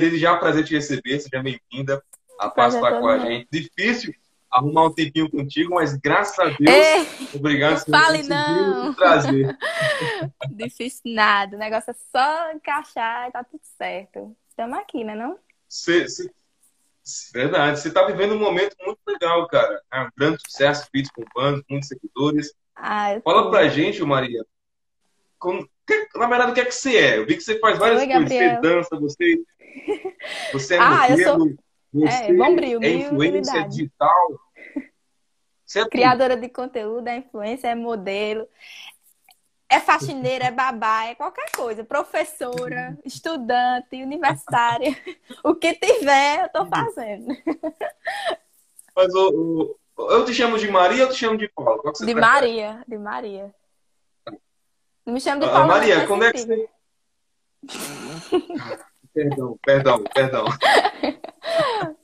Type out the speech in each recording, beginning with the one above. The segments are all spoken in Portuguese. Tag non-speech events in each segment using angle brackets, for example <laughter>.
desde já é um prazer te receber, seja bem-vinda. A paz está com a gente. Difícil arrumar um tempinho contigo, mas graças a Deus, Ei, obrigado por fale não. trazer. <laughs> Difícil nada, o negócio é só encaixar e tá tudo certo. Estamos aqui, né não? Cê, cê, verdade, você tá vivendo um momento muito legal, cara. É um grande sucesso, vídeos com fãs, muitos seguidores. Ah, Fala tô... pra gente, Maria, como, na verdade, o que é que você é? Eu vi que você faz várias Oi, coisas. Gabriel. Você dança, você, você é <laughs> Ah, eu modelo, sou- você é, bombril, é influência digital. Você é tudo. Criadora de conteúdo, é influência, é modelo, é faxineira, é babá, é qualquer coisa. Professora, <laughs> estudante, universitária. <laughs> O que tiver, eu tô fazendo. Mas o, eu te chamo de Maria ou eu te chamo de você De prefere? Maria, de Maria. Me chama de Ah. Maria, quando é que você. <laughs> Perdão, perdão, perdão. <laughs>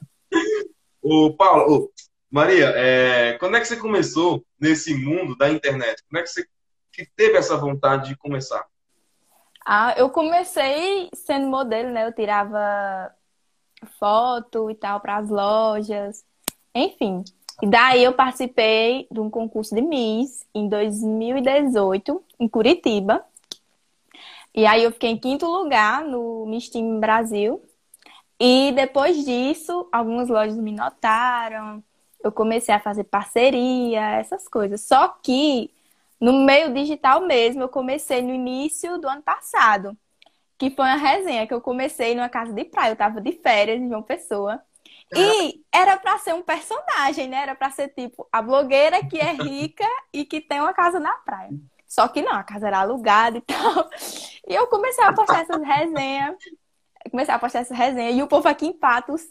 o Paulo, ô, Maria, é, quando é que você começou nesse mundo da internet? Quando é que você que teve essa vontade de começar? Ah, eu comecei sendo modelo, né? Eu tirava foto e tal para as lojas, enfim. E daí eu participei de um concurso de Miss em 2018, em Curitiba. E aí eu fiquei em quinto lugar no Miss Team Brasil. E depois disso, algumas lojas me notaram. Eu comecei a fazer parceria, essas coisas. Só que no meio digital mesmo, eu comecei no início do ano passado, que foi uma resenha que eu comecei numa casa de praia. Eu tava de férias em João Pessoa. E era pra ser um personagem, né? Era pra ser tipo a blogueira que é rica e que tem uma casa na praia. Só que não, a casa era alugada e <laughs> tal. E eu comecei a postar essas resenhas. Eu Comecei a postar essas resenhas. E o povo aqui em Patos,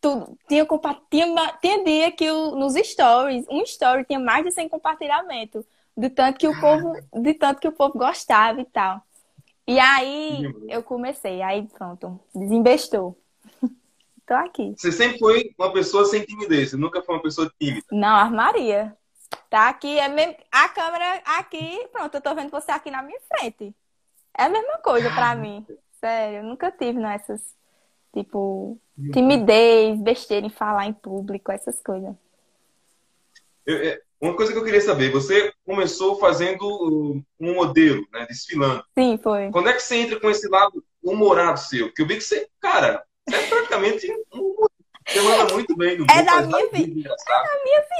tudo, tinha, tinha, tinha dia que o- nos stories, um story tinha mais de 100 compartilhamentos. De tanto que o povo, de tanto que o povo gostava e tal. E aí eu comecei, aí pronto, desembestou. Tô aqui. Você sempre foi uma pessoa sem timidez, você nunca foi uma pessoa tímida. Não, armaria. Tá aqui, é mesmo, a câmera aqui, pronto, eu tô vendo você aqui na minha frente. É a mesma coisa pra mim. <laughs> Sério, eu nunca tive nessas, tipo, timidez, besteira em falar em público, essas coisas. Eu- é, uma coisa que eu queria saber, você começou fazendo um modelo, né, desfilando. Sim, foi. Quando é que você entra com esse lado humorado seu? Porque eu vi que você, cara, é praticamente um. Você manda muito bem no É da minha vida. vídeos engraçados.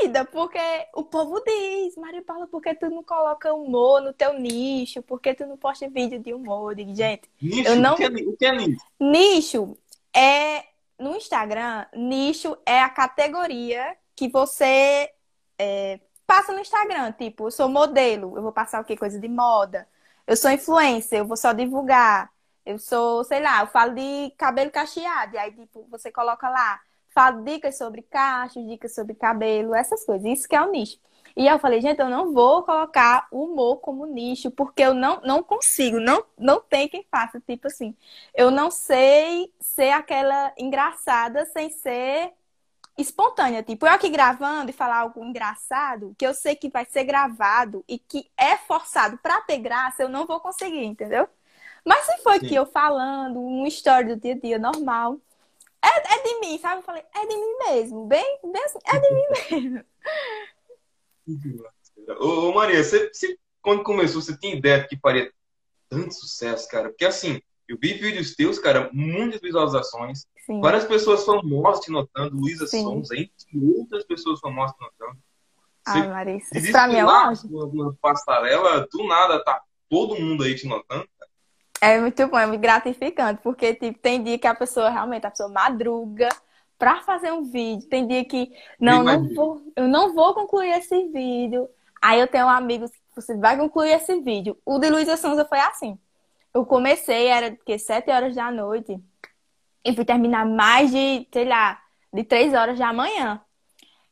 vida, porque o povo diz, Maria Paula, por que tu não coloca humor no teu nicho? Por que tu não posta vídeo de humor? Eu digo, gente, Nicho, Eu não- o que é, o que é nicho? nicho é no Instagram, nicho é a categoria que você é, passa no Instagram. Tipo, eu sou modelo, eu vou passar o quê? Coisa de moda. Eu sou influencer, eu vou só divulgar. Eu sou, sei lá, eu falo de cabelo cacheado. E aí, tipo, você coloca lá, falo dicas sobre cachos, dicas sobre cabelo, essas coisas. Isso que é o nicho. E eu falei, gente, eu não vou colocar humor como nicho, porque eu não, não consigo, não, não tem quem faça. Tipo assim, eu não sei ser aquela engraçada sem ser espontânea. Tipo, eu aqui gravando e falar algo engraçado, que eu sei que vai ser gravado e que é forçado pra ter graça, eu não vou conseguir, entendeu? Mas se foi Sim. que eu falando, um story do dia a dia normal, é, é de mim, sabe? Eu falei, é de mim mesmo, bem, bem assim, é de mim <laughs> mesmo. Ô, ô, Maria, você, você- quando começou, você tinha ideia de que faria tanto sucesso, cara? Porque assim, eu vi vídeos teus, cara, muitas visualizações, Sim. várias pessoas famosas te notando, Luísa. Sons, entre outras pessoas famosas te notando. Você Ah, Marisa, isso pra mim é um numa, numa passarela, do nada tá todo mundo aí te notando. É muito bom, é muito gratificante, porque tipo, tem dia que a pessoa realmente, a pessoa madruga pra fazer um vídeo. Tem dia que, não, não vou, eu não vou concluir esse vídeo. Aí eu tenho um amigo que você vai concluir esse vídeo. O de Luísa Sonza foi assim. Eu comecei, era que sete horas da noite, e fui terminar mais de, sei lá, de três horas da manhã.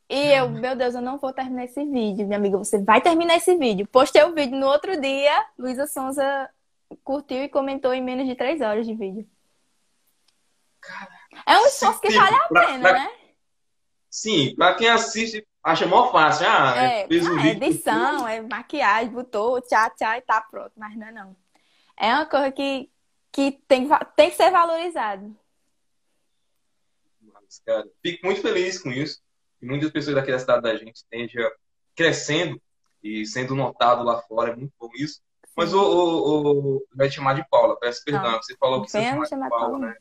E eu, meu Deus, eu não vou terminar esse vídeo. Minha amiga, você vai terminar esse vídeo. Postei o vídeo no outro dia, Luísa Sonza curtiu e comentou em menos de três horas de vídeo. É um esforço que vale a pena, pra- né? Sim, pra quem assiste, acha mó fácil. Ah, É, fez um ah, é vídeo. edição, é maquiagem, botou tchá, tchá e tá pronto. Mas não é não. É uma coisa que, que tem, tem que ser valorizado. isso, cara. Fico muito feliz com isso. E muitas pessoas daqui da cidade da gente estejam crescendo e sendo notado lá fora. É muito bom isso. Mas o, o, o vai te chamar de Paula, peço perdão. Não, você falou que você chama de Paula, né?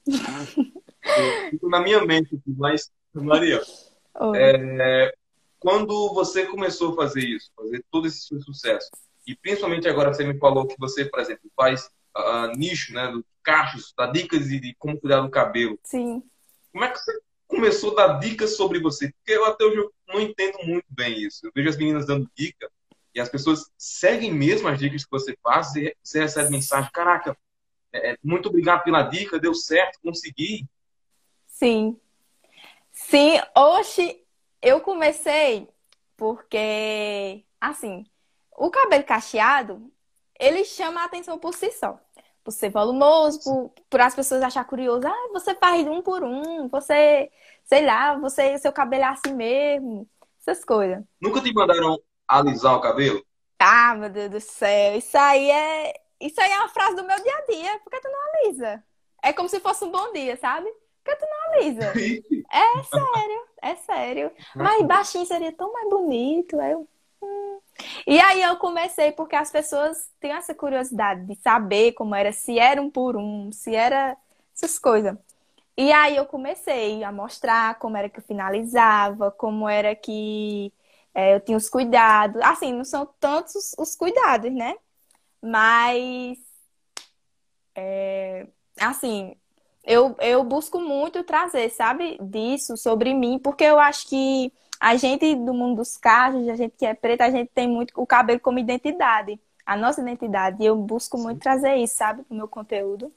Fico na minha mente mas, Maria, é, quando você começou a fazer isso, fazer todo esse sucesso, e principalmente agora você me falou que você, por exemplo, faz uh, nicho, né, do cachos, dá dicas de, de, como cuidar do cabelo. Sim. Como é que você começou a dar dicas sobre você? Porque eu até hoje não entendo muito bem isso. Eu vejo as meninas dando dica e as pessoas seguem mesmo as dicas que você faz e você recebe mensagem, caraca, é, muito obrigado pela dica, deu certo, consegui. Sim. Sim, hoje eu comecei porque, assim, o cabelo cacheado, ele chama a atenção por si só. Por ser volumoso, por, por as pessoas achar curioso. Ah, você faz um por um, você, sei lá, você, seu cabelo é assim mesmo. Essas coisas. Nunca te mandaram alisar o cabelo? Ah, meu Deus do céu. Isso aí é. Isso aí é uma frase do meu dia a dia. Por que tu não alisa? É como se fosse um bom dia, sabe? Por que tu não alisa? é sério, é sério. Mas baixinho seria tão mais bonito. Eu... Hum. E aí eu comecei porque as pessoas têm essa curiosidade de saber como era, se era um por um, se era essas coisas. E aí eu comecei a mostrar como era que eu finalizava, como era que é, eu tinha os cuidados. Assim, não são tantos os cuidados, né? Mas, é, assim, eu, eu busco muito trazer, sabe, disso sobre mim, porque eu acho que a gente do mundo dos carros, a gente que é preta, a gente tem muito o cabelo como identidade, a nossa identidade. E eu busco muito trazer isso, sabe, no meu conteúdo.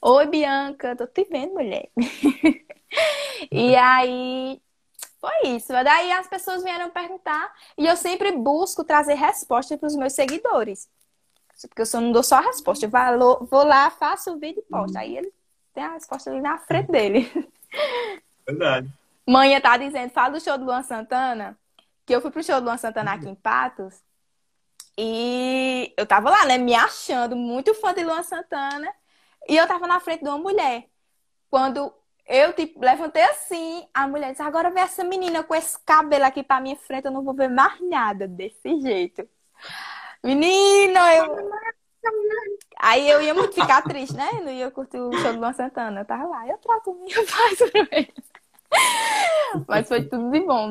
Oi, Bianca, tô te vendo, mulher. <laughs> e aí, foi isso. Daí as pessoas vieram perguntar e eu sempre busco trazer resposta para os meus seguidores. Porque eu só não dou só a resposta. Eu vou, lá, faço o vídeo e posto. Aí ele tem a resposta ali na frente dele. Verdade. Manhã tá dizendo, fala do show do Luan Santana, que eu fui pro show do Luan Santana aqui em Patos. E eu tava lá, né, me achando muito fã de Luan Santana. E eu tava na frente de uma mulher. Quando eu, tipo, levantei assim, a mulher disse, agora vê essa menina com esse cabelo aqui pra minha frente, eu não vou ver mais nada desse jeito. Menina, eu... Aí eu ia muito ficar triste, né? Não ia curtir o show do Luan Santana. Eu tava lá, eu trato minha <laughs> paz pra. Mas foi tudo de bom.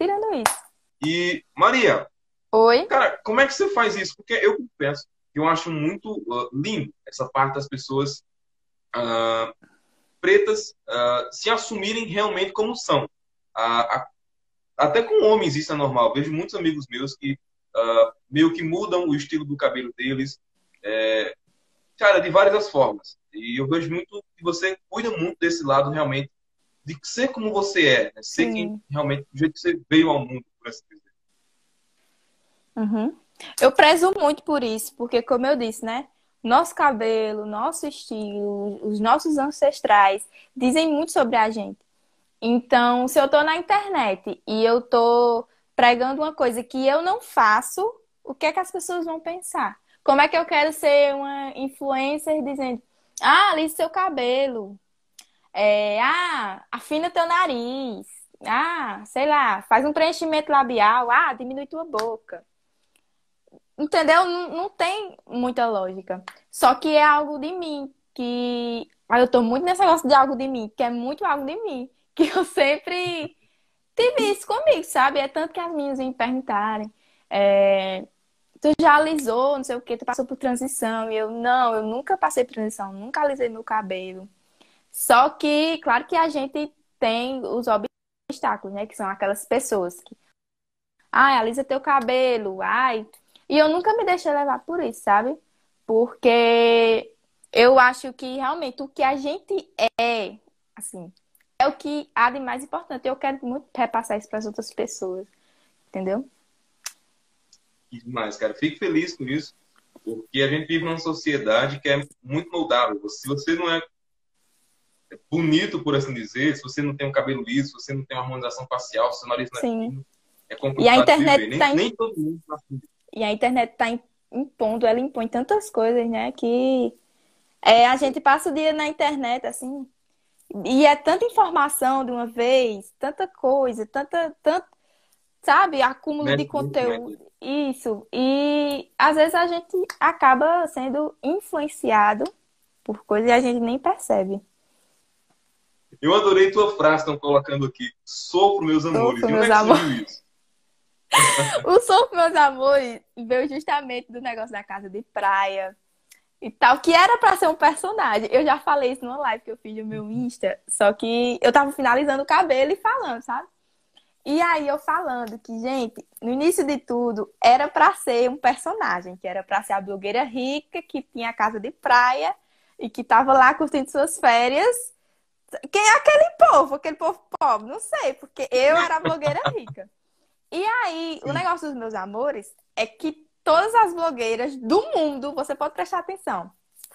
Tirando isso. E, Maria. Oi? Cara, como é que você faz isso? Porque eu penso que eu acho muito uh, lindo essa parte das pessoas uh, pretas uh, se assumirem realmente como são. Até com homens isso é normal. Vejo muitos amigos meus que uh, meio que mudam o estilo do cabelo deles, é, cara, de várias formas. E eu vejo muito que você cuida muito desse lado realmente de ser como você é, né? ser Sim. quem realmente, do jeito que você veio ao mundo, por assim dizer. Uhum. Eu prezo muito por isso, porque como eu disse, né? Nosso cabelo, nosso estilo, os nossos ancestrais dizem muito sobre a gente. Então, se eu tô na internet e eu tô pregando uma coisa que eu não faço, o que é que as pessoas vão pensar? Como é que eu quero ser uma influencer dizendo, ah, alise seu cabelo, é, ah, afina teu nariz, ah, sei lá, faz um preenchimento labial, ah, diminui tua boca. Entendeu? Não, não tem muita lógica. Só que é algo de mim, que. Eu tô muito nesse negócio de algo de mim, que é muito algo de mim. <laughs> Que eu sempre tive isso comigo, sabe? É tanto que as minhas me perguntarem. É, tu já alisou, não sei o que, tu passou por transição. E eu, não, eu nunca passei por transição, nunca alisei meu cabelo. Só que, claro que a gente tem os obstáculos, né? Que são aquelas pessoas que. Ai, alisa teu cabelo. Ai, e eu nunca me deixei levar por isso, sabe? Porque eu acho que realmente o que a gente é, assim, é o que há de mais importante. Eu quero muito repassar isso para as outras pessoas, entendeu? Demais, cara. Fico feliz com isso, porque a gente vive numa sociedade que é muito moldável. Se você não é bonito, por assim dizer, se você não tem um cabelo liso, se você não tem uma harmonização facial, se seu nariz não é fino, é complicado. E a internet nem, tá nem todo mundo tá assim. E a internet está impondo, ela impõe tantas coisas, né? Que é, a gente passa o dia na internet, assim, E é tanta informação de uma vez, tanta coisa, tanta, tanto, sabe, acúmulo de conteúdo. Isso. E às vezes a gente acaba sendo influenciado por coisas e a gente nem percebe. Eu adorei tua frase, estão colocando aqui. Sofro, meus amores. Sofro, meus é amores. <laughs> o Sofro, meus amores, veio justamente do negócio da casa de praia e tal, que era para ser um personagem. Eu já falei isso numa live que eu fiz no meu Insta, só que eu tava finalizando o cabelo e falando, sabe? E aí eu falando que, gente, no início de tudo, era para ser um personagem, que era para ser a blogueira rica que tinha a casa de praia e que tava lá curtindo suas férias. Quem é aquele povo, aquele povo pobre? Não sei, porque eu era a blogueira rica. E aí, Sim. o negócio dos meus amores é que todas as blogueiras do mundo, você pode prestar atenção,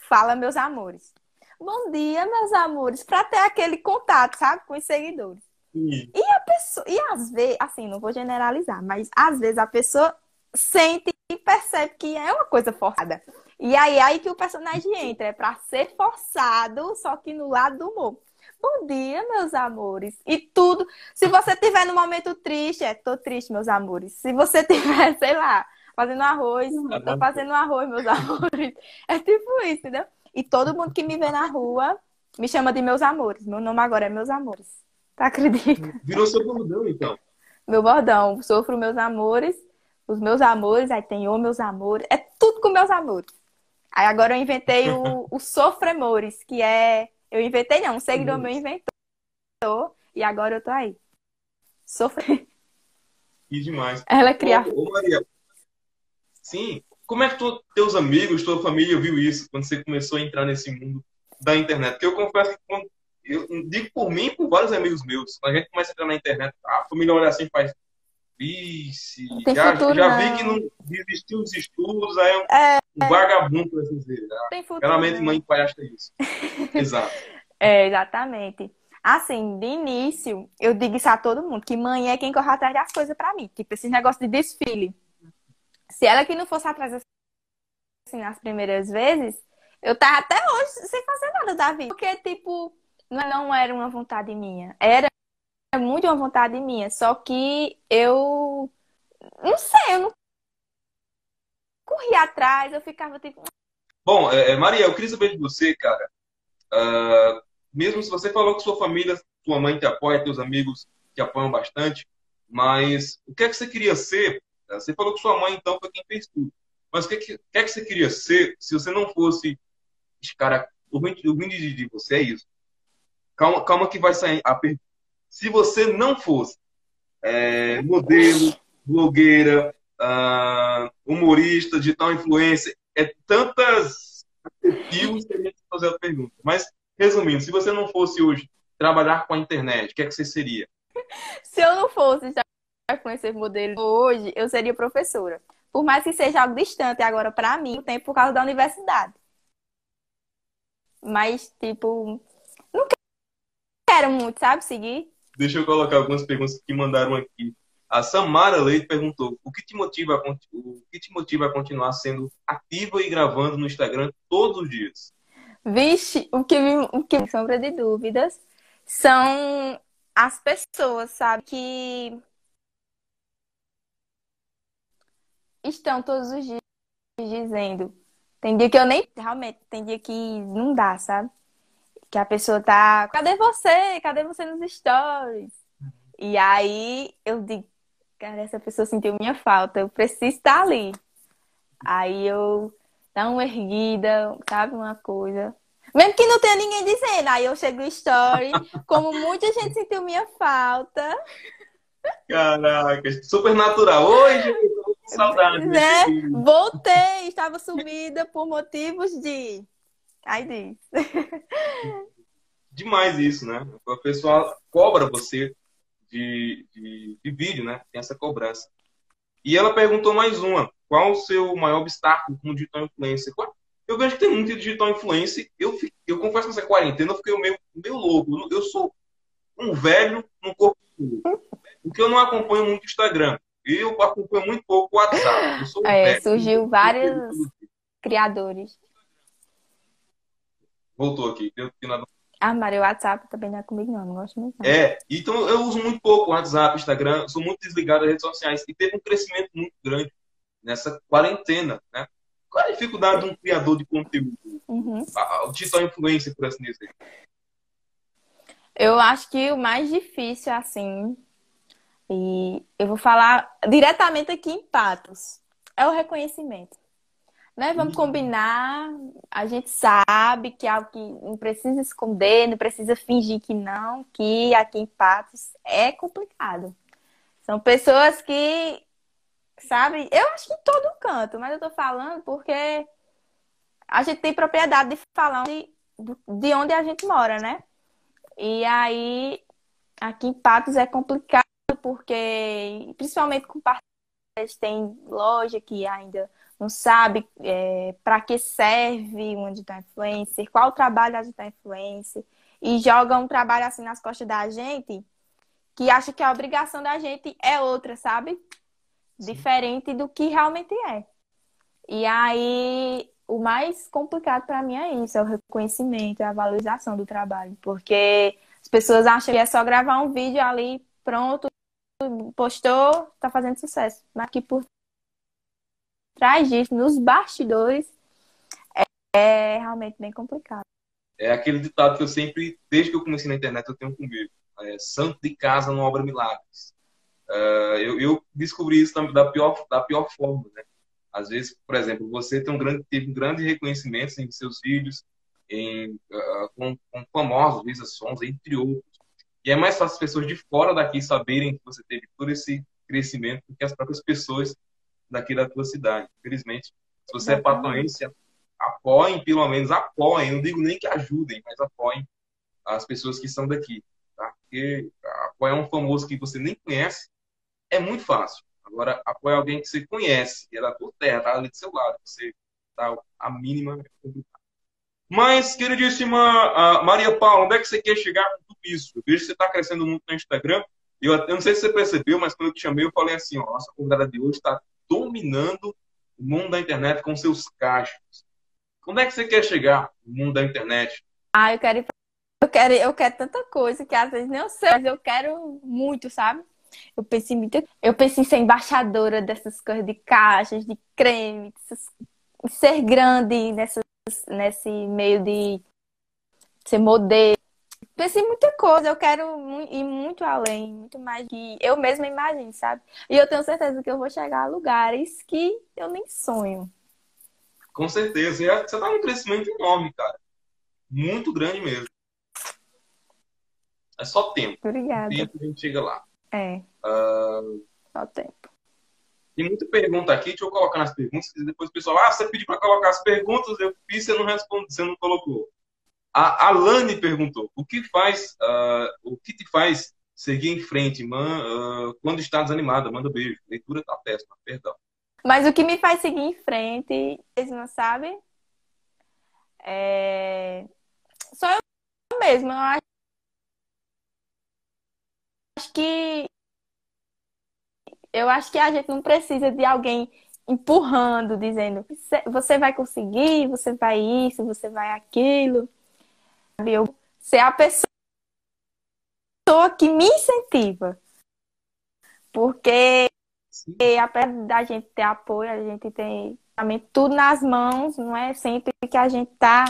fala meus amores. Bom dia, meus amores, para ter aquele contato, sabe, com os seguidores. Sim. E a pessoa, e às vezes, assim, não vou generalizar, mas às vezes a pessoa sente e percebe que é uma coisa forçada. E aí, aí que o personagem entra, é para ser forçado, só que no lado do humor. Bom dia, meus amores. E tudo. Se você tiver no momento triste, é tô triste, meus amores. Se você <laughs> tiver, sei lá, fazendo arroz, tô fazendo arroz, meus <laughs> amores. É tipo isso, entendeu? E todo mundo que me vê na rua me chama de meus amores. Meu nome agora é meus amores. Tá acredita? Virou seu bordão, então. Meu bordão. Sofro meus amores. Os meus amores, aí tem o meus amores. É tudo com meus amores. Aí agora eu inventei o, o Sofremores, que é eu inventei, não. Um seguidor meu inventou. E agora eu tô aí. Sofre. Que demais. Ela é criada. Ô, ô, Maria. Sim. Como é que tu, teus amigos, tua família viu isso quando você começou a entrar nesse mundo da internet? Porque eu confesso que quando, eu digo por mim e por vários amigos meus, quando a gente começa a entrar na internet, a família olha assim e faz. Vixe, já, futuro, já vi que não desistiu dos estudos, aí um, é, um vagabundo, por assim dizer. Tem futuro, Realmente, mãe e pai acham isso. <laughs> Exato. É, exatamente. Assim, de início, eu digo isso a todo mundo, que mãe é quem corre atrás das coisas para mim. Tipo, esse negócio de desfile. Se ela que não fosse atrás assim nas primeiras vezes, eu tava até hoje sem fazer nada da vida. Porque, tipo, não era uma vontade minha. Era muito uma vontade minha. Só que eu não sei, eu não corria atrás, eu ficava tipo. Bom, é, é, Maria, eu queria saber de você, cara. Uh, mesmo se você falou que sua família, sua mãe te apoia, teus amigos te apoiam bastante, mas o que é que você queria ser? Você falou que sua mãe, então, foi quem fez tudo. Mas o que, é que, que é que você queria ser se você não fosse. Cara, o ruim, o ruim de, de você é isso. Calma, calma que vai sair a pergunta. Se você não fosse é, modelo, blogueira, uh, humorista, digital influencer, é tantas adjetivos que a gente fazer a pergunta. Mas, resumindo, se você não fosse hoje trabalhar com a internet, o que é que você seria? <laughs> Se eu não fosse influencer modelo hoje, eu seria professora. Por mais que seja algo distante agora para mim, tem por causa da universidade. Mas, tipo, não quero muito, sabe, seguir. Deixa eu colocar algumas perguntas que mandaram aqui. A Samara Leite perguntou: o que te motiva a, o que te motiva a continuar sendo ativa e gravando no Instagram todos os dias? Vixe, o que me, o que me sombra de dúvidas são as pessoas, sabe, que estão todos os dias dizendo. Tem dia que eu nem realmente, tem dia que não dá, sabe? Que a pessoa tá, cadê você? Cadê você nos stories? E aí eu digo, cara, essa pessoa sentiu minha falta, eu preciso estar ali. Aí eu dá uma erguida, sabe, uma coisa. Mesmo que não tenha ninguém dizendo, aí eu chego no story, como muita gente sentiu minha falta. Caraca, super natural. Com saudade. Né? Voltei, estava sumida por motivos de. Aí diz. Demais isso, né? A pessoa cobra você de, de, de vídeo, né? Tem essa cobrança. E ela perguntou mais uma: qual o seu maior obstáculo como digital influencer? Eu vejo que tem muito digital influencer. Eu, eu confesso que essa quarentena eu fiquei meio, meio louco. Eu sou um velho no corpo Porque eu não acompanho muito o Instagram. Eu acompanho muito pouco o WhatsApp. Um é, velho, surgiu vários criadores. Voltou aqui. Deu, Ah, Maria, o WhatsApp também não é comigo, não. Não gosto muito. Não. É, então eu uso muito pouco o WhatsApp, Instagram, sou muito desligado das redes sociais. E teve um crescimento muito grande nessa quarentena, né? Qual é a dificuldade de um criador de conteúdo? Uhum. O digital influencer, por assim dizer. Eu acho que o mais difícil, assim, e eu vou falar diretamente aqui em Patos, é o reconhecimento. Né? Vamos combinar, a gente sabe que é algo que não precisa esconder, não precisa fingir que não, que aqui em Patos é complicado. São pessoas que, sabe, eu acho que em todo canto, mas eu tô falando porque a gente tem propriedade de falar de, de onde a gente mora, né? E aí, aqui em Patos é complicado porque, principalmente com parceiros, tem loja que ainda não sabe é, para que serve um digital influencer, qual o trabalho da digital influencer, e joga um trabalho assim nas costas da gente, que acha que a obrigação da gente é outra, sabe? Sim. Diferente do que realmente é. E aí, o mais complicado para mim é isso, é o reconhecimento, é a valorização do trabalho, porque as pessoas acham que é só gravar um vídeo ali, pronto, postou, tá fazendo sucesso. Mas aqui por trás disso, nos bastidores, é, é realmente bem complicado. É aquele ditado que eu sempre, desde que eu comecei na internet, eu tenho comigo. É, santo de casa não obra milagres. Uh, eu, eu, descobri isso da pior, da pior forma, né? Às vezes, por exemplo, você tem um grande, teve um grande reconhecimento em seus vídeos, em, uh, com, com famosos, Luísa Sons, entre outros. E é mais fácil as pessoas de fora daqui saberem que você teve todo esse crescimento do que as próprias pessoas daqui da tua cidade. Infelizmente, se você é patoense, apoiem, pelo menos apoiem, não digo nem que ajudem, mas apoiem as pessoas que são daqui. Tá? Porque apoiar um famoso que você nem conhece é muito fácil. Agora, apoiar alguém que você conhece, que é da tua terra, tá ali do seu lado, você dá a mínima é complicado. Mas, queridíssima Maria Paula, onde é que você quer chegar com tudo isso? Eu vejo que você está crescendo muito no Instagram. Eu, eu não sei se você percebeu, mas quando eu te chamei, eu falei assim: ó, nossa convidada de hoje está dominando o mundo da internet com seus cachos. Onde é que você quer chegar no mundo da internet? Ah, eu quero eu quero, eu quero tanta coisa que às vezes eu sei, mas eu quero muito, sabe? Eu penso em muito, eu penso em ser embaixadora dessas coisas de caixas, de creme, dessas, ser grande nessas, nesse meio de ser modelo. Pensei em muita coisa, eu quero ir muito além, muito mais que eu mesma imagino, sabe? E eu tenho certeza que eu vou chegar a lugares que eu nem sonho. Com certeza. E você tá num crescimento enorme, cara. Muito grande mesmo. É só tempo. Obrigada. Tempo a gente chega lá. É. Uh... Só tempo. Tem muita pergunta aqui, deixa eu colocar nas perguntas, e depois o pessoal, ah, você pediu para colocar as perguntas, eu fiz, você não respondeu, você não colocou. A Alane perguntou: o que faz, uh, o que te faz seguir em frente man, uh, quando está desanimada? Manda beijo. Leitura tá péssima, perdão. Mas o que me faz seguir em frente, vocês não sabem? É... Só eu mesma. Eu acho que eu acho que a gente não precisa de alguém empurrando, dizendo você vai conseguir, você vai isso, você vai aquilo eu ser a pessoa que me incentiva. Porque apesar da gente ter apoio, a gente tem também tudo nas mãos, não é sempre que a gente tá.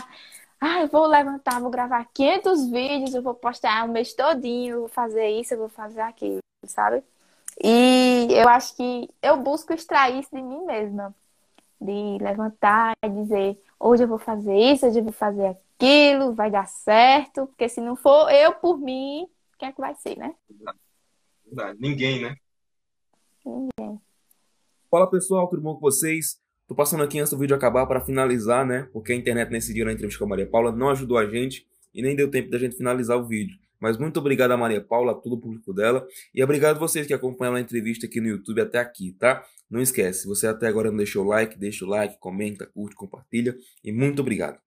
Ah, eu vou levantar, vou gravar 500 vídeos, eu vou postar o mês todinho, eu vou fazer isso, eu vou fazer aquilo, sabe? E eu acho que eu busco extrair isso de mim mesma. De levantar e dizer, hoje eu vou fazer isso, hoje eu vou fazer aquilo, vai dar certo, porque se não for eu por mim, quem é que vai ser, né? Verdade. Ninguém, né? Ninguém. Fala pessoal, tudo bom com vocês? Tô passando aqui antes do vídeo acabar para finalizar, né? Porque a internet nesse dia na entrevista com a Maria Paula não ajudou a gente e nem deu tempo da gente finalizar o vídeo. Mas muito obrigado a Maria Paula, a todo o público dela. E obrigado a vocês que acompanharam a entrevista aqui no YouTube até aqui, tá? Não esquece, se você até agora não deixou o like, deixa o like, comenta, curte, compartilha. E muito obrigado.